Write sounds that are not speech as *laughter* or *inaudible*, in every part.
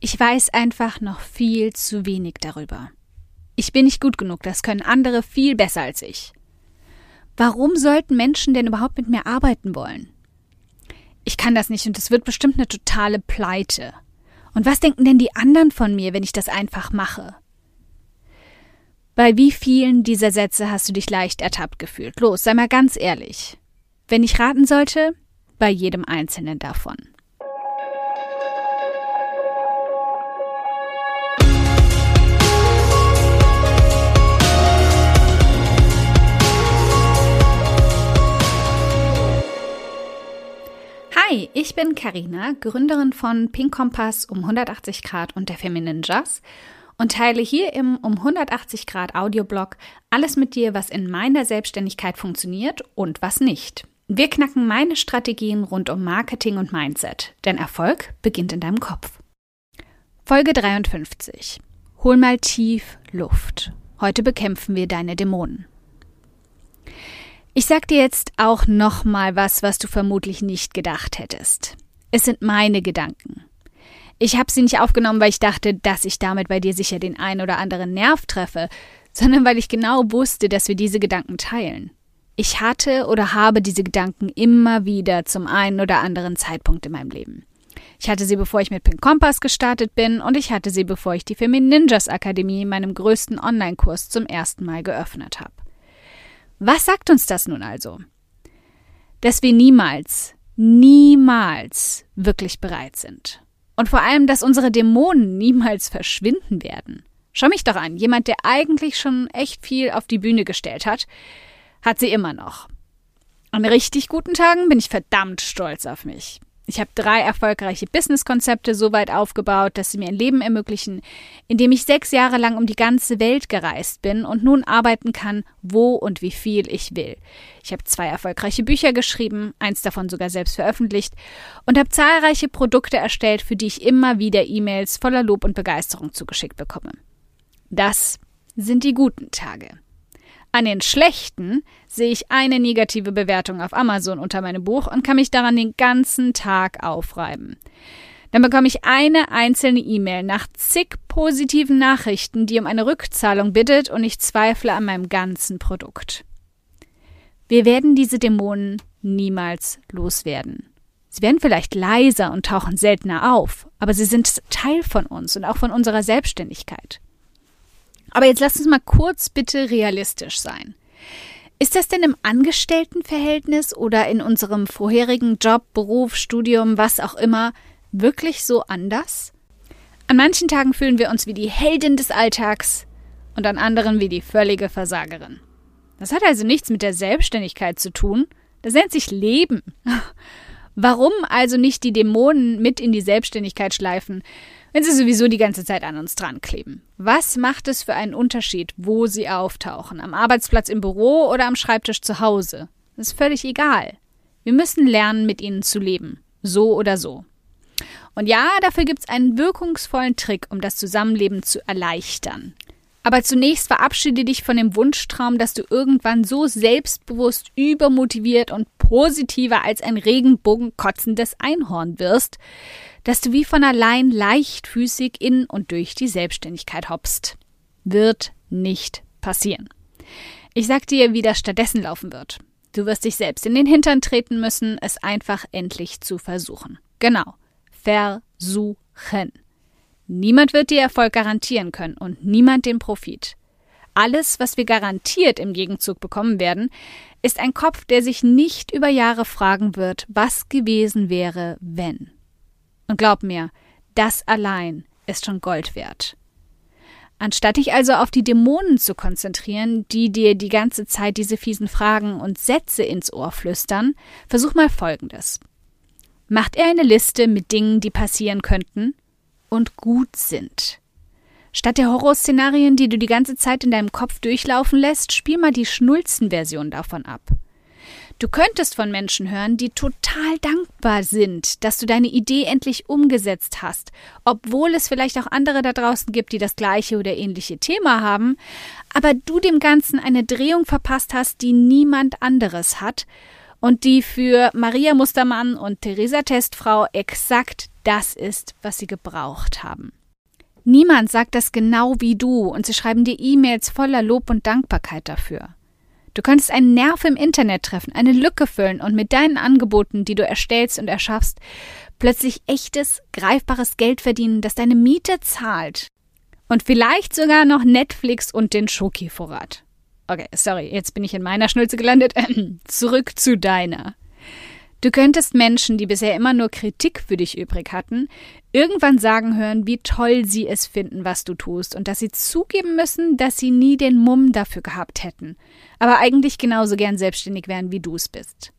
Ich weiß einfach noch viel zu wenig darüber. Ich bin nicht gut genug, das können andere viel besser als ich. Warum sollten Menschen denn überhaupt mit mir arbeiten wollen? Ich kann das nicht und es wird bestimmt eine totale Pleite. Und was denken denn die anderen von mir, wenn ich das einfach mache? Bei wie vielen dieser Sätze hast du dich leicht ertappt gefühlt? Los, sei mal ganz ehrlich. Wenn ich raten sollte, bei jedem einzelnen davon. Hi, ich bin Karina, Gründerin von Pink Kompass um 180 Grad und der Feminine Jazz und teile hier im um 180 Grad Audioblog alles mit dir, was in meiner Selbstständigkeit funktioniert und was nicht. Wir knacken meine Strategien rund um Marketing und Mindset, denn Erfolg beginnt in deinem Kopf. Folge 53. Hol mal tief Luft. Heute bekämpfen wir deine Dämonen. Ich sag dir jetzt auch noch mal was, was du vermutlich nicht gedacht hättest. Es sind meine Gedanken. Ich habe sie nicht aufgenommen, weil ich dachte, dass ich damit bei dir sicher den ein oder anderen Nerv treffe, sondern weil ich genau wusste, dass wir diese Gedanken teilen. Ich hatte oder habe diese Gedanken immer wieder zum einen oder anderen Zeitpunkt in meinem Leben. Ich hatte sie, bevor ich mit Pink Kompass gestartet bin, und ich hatte sie, bevor ich die Femin Ninjas Akademie, meinem größten Online-Kurs, zum ersten Mal geöffnet habe. Was sagt uns das nun also? Dass wir niemals, niemals wirklich bereit sind. Und vor allem, dass unsere Dämonen niemals verschwinden werden. Schau mich doch an, jemand, der eigentlich schon echt viel auf die Bühne gestellt hat, hat sie immer noch. An richtig guten Tagen bin ich verdammt stolz auf mich. Ich habe drei erfolgreiche Businesskonzepte so weit aufgebaut, dass sie mir ein Leben ermöglichen, in dem ich sechs Jahre lang um die ganze Welt gereist bin und nun arbeiten kann, wo und wie viel ich will. Ich habe zwei erfolgreiche Bücher geschrieben, eins davon sogar selbst veröffentlicht, und habe zahlreiche Produkte erstellt, für die ich immer wieder E-Mails voller Lob und Begeisterung zugeschickt bekomme. Das sind die guten Tage. An den schlechten sehe ich eine negative Bewertung auf Amazon unter meinem Buch und kann mich daran den ganzen Tag aufreiben. Dann bekomme ich eine einzelne E-Mail nach zig positiven Nachrichten, die um eine Rückzahlung bittet und ich zweifle an meinem ganzen Produkt. Wir werden diese Dämonen niemals loswerden. Sie werden vielleicht leiser und tauchen seltener auf, aber sie sind Teil von uns und auch von unserer Selbstständigkeit. Aber jetzt lass uns mal kurz bitte realistisch sein. Ist das denn im Angestelltenverhältnis oder in unserem vorherigen Job, Beruf, Studium, was auch immer, wirklich so anders? An manchen Tagen fühlen wir uns wie die Heldin des Alltags und an anderen wie die völlige Versagerin. Das hat also nichts mit der Selbstständigkeit zu tun, das nennt sich Leben. *laughs* Warum also nicht die Dämonen mit in die Selbstständigkeit schleifen, wenn sie sowieso die ganze Zeit an uns dran kleben? Was macht es für einen Unterschied, wo sie auftauchen? Am Arbeitsplatz im Büro oder am Schreibtisch zu Hause? Das ist völlig egal. Wir müssen lernen, mit ihnen zu leben. So oder so. Und ja, dafür gibt es einen wirkungsvollen Trick, um das Zusammenleben zu erleichtern. Aber zunächst verabschiede dich von dem Wunschtraum, dass du irgendwann so selbstbewusst, übermotiviert und positiver als ein Regenbogen kotzendes Einhorn wirst, dass du wie von allein leichtfüßig in und durch die Selbstständigkeit hoppst. Wird nicht passieren. Ich sag dir, wie das stattdessen laufen wird. Du wirst dich selbst in den Hintern treten müssen, es einfach endlich zu versuchen. Genau. Versuchen. Niemand wird dir Erfolg garantieren können und niemand den Profit. Alles, was wir garantiert im Gegenzug bekommen werden, ist ein Kopf, der sich nicht über Jahre fragen wird, was gewesen wäre, wenn. Und glaub mir, das allein ist schon Gold wert. Anstatt dich also auf die Dämonen zu konzentrieren, die dir die ganze Zeit diese fiesen Fragen und Sätze ins Ohr flüstern, versuch mal Folgendes. Macht er eine Liste mit Dingen, die passieren könnten und gut sind. Statt der Horrorszenarien, die du die ganze Zeit in deinem Kopf durchlaufen lässt, spiel mal die Schnulzenversion davon ab. Du könntest von Menschen hören, die total dankbar sind, dass du deine Idee endlich umgesetzt hast, obwohl es vielleicht auch andere da draußen gibt, die das gleiche oder ähnliche Thema haben, aber du dem Ganzen eine Drehung verpasst hast, die niemand anderes hat und die für Maria Mustermann und Theresa Testfrau exakt das ist, was sie gebraucht haben. Niemand sagt das genau wie du und sie schreiben dir E-Mails voller Lob und Dankbarkeit dafür. Du könntest einen Nerv im Internet treffen, eine Lücke füllen und mit deinen Angeboten, die du erstellst und erschaffst, plötzlich echtes, greifbares Geld verdienen, das deine Miete zahlt. Und vielleicht sogar noch Netflix und den Schoki-Vorrat. Okay, sorry, jetzt bin ich in meiner Schnulze gelandet. *clears throat* Zurück zu deiner. Du könntest Menschen, die bisher immer nur Kritik für dich übrig hatten, irgendwann sagen hören, wie toll sie es finden, was du tust, und dass sie zugeben müssen, dass sie nie den Mumm dafür gehabt hätten, aber eigentlich genauso gern selbstständig wären, wie du es bist.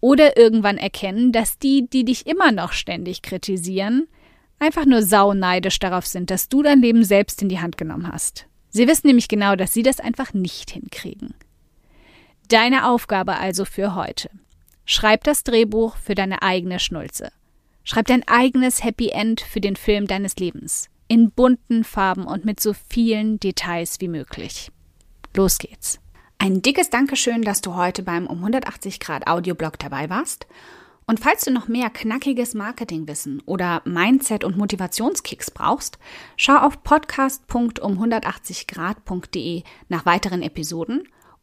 Oder irgendwann erkennen, dass die, die dich immer noch ständig kritisieren, einfach nur sauneidisch darauf sind, dass du dein Leben selbst in die Hand genommen hast. Sie wissen nämlich genau, dass sie das einfach nicht hinkriegen. Deine Aufgabe also für heute. Schreib das Drehbuch für deine eigene Schnulze. Schreib dein eigenes Happy End für den Film deines Lebens. In bunten Farben und mit so vielen Details wie möglich. Los geht's. Ein dickes Dankeschön, dass du heute beim um 180 Grad Audioblog dabei warst. Und falls du noch mehr knackiges Marketingwissen oder Mindset- und Motivationskicks brauchst, schau auf podcast.um180grad.de nach weiteren Episoden –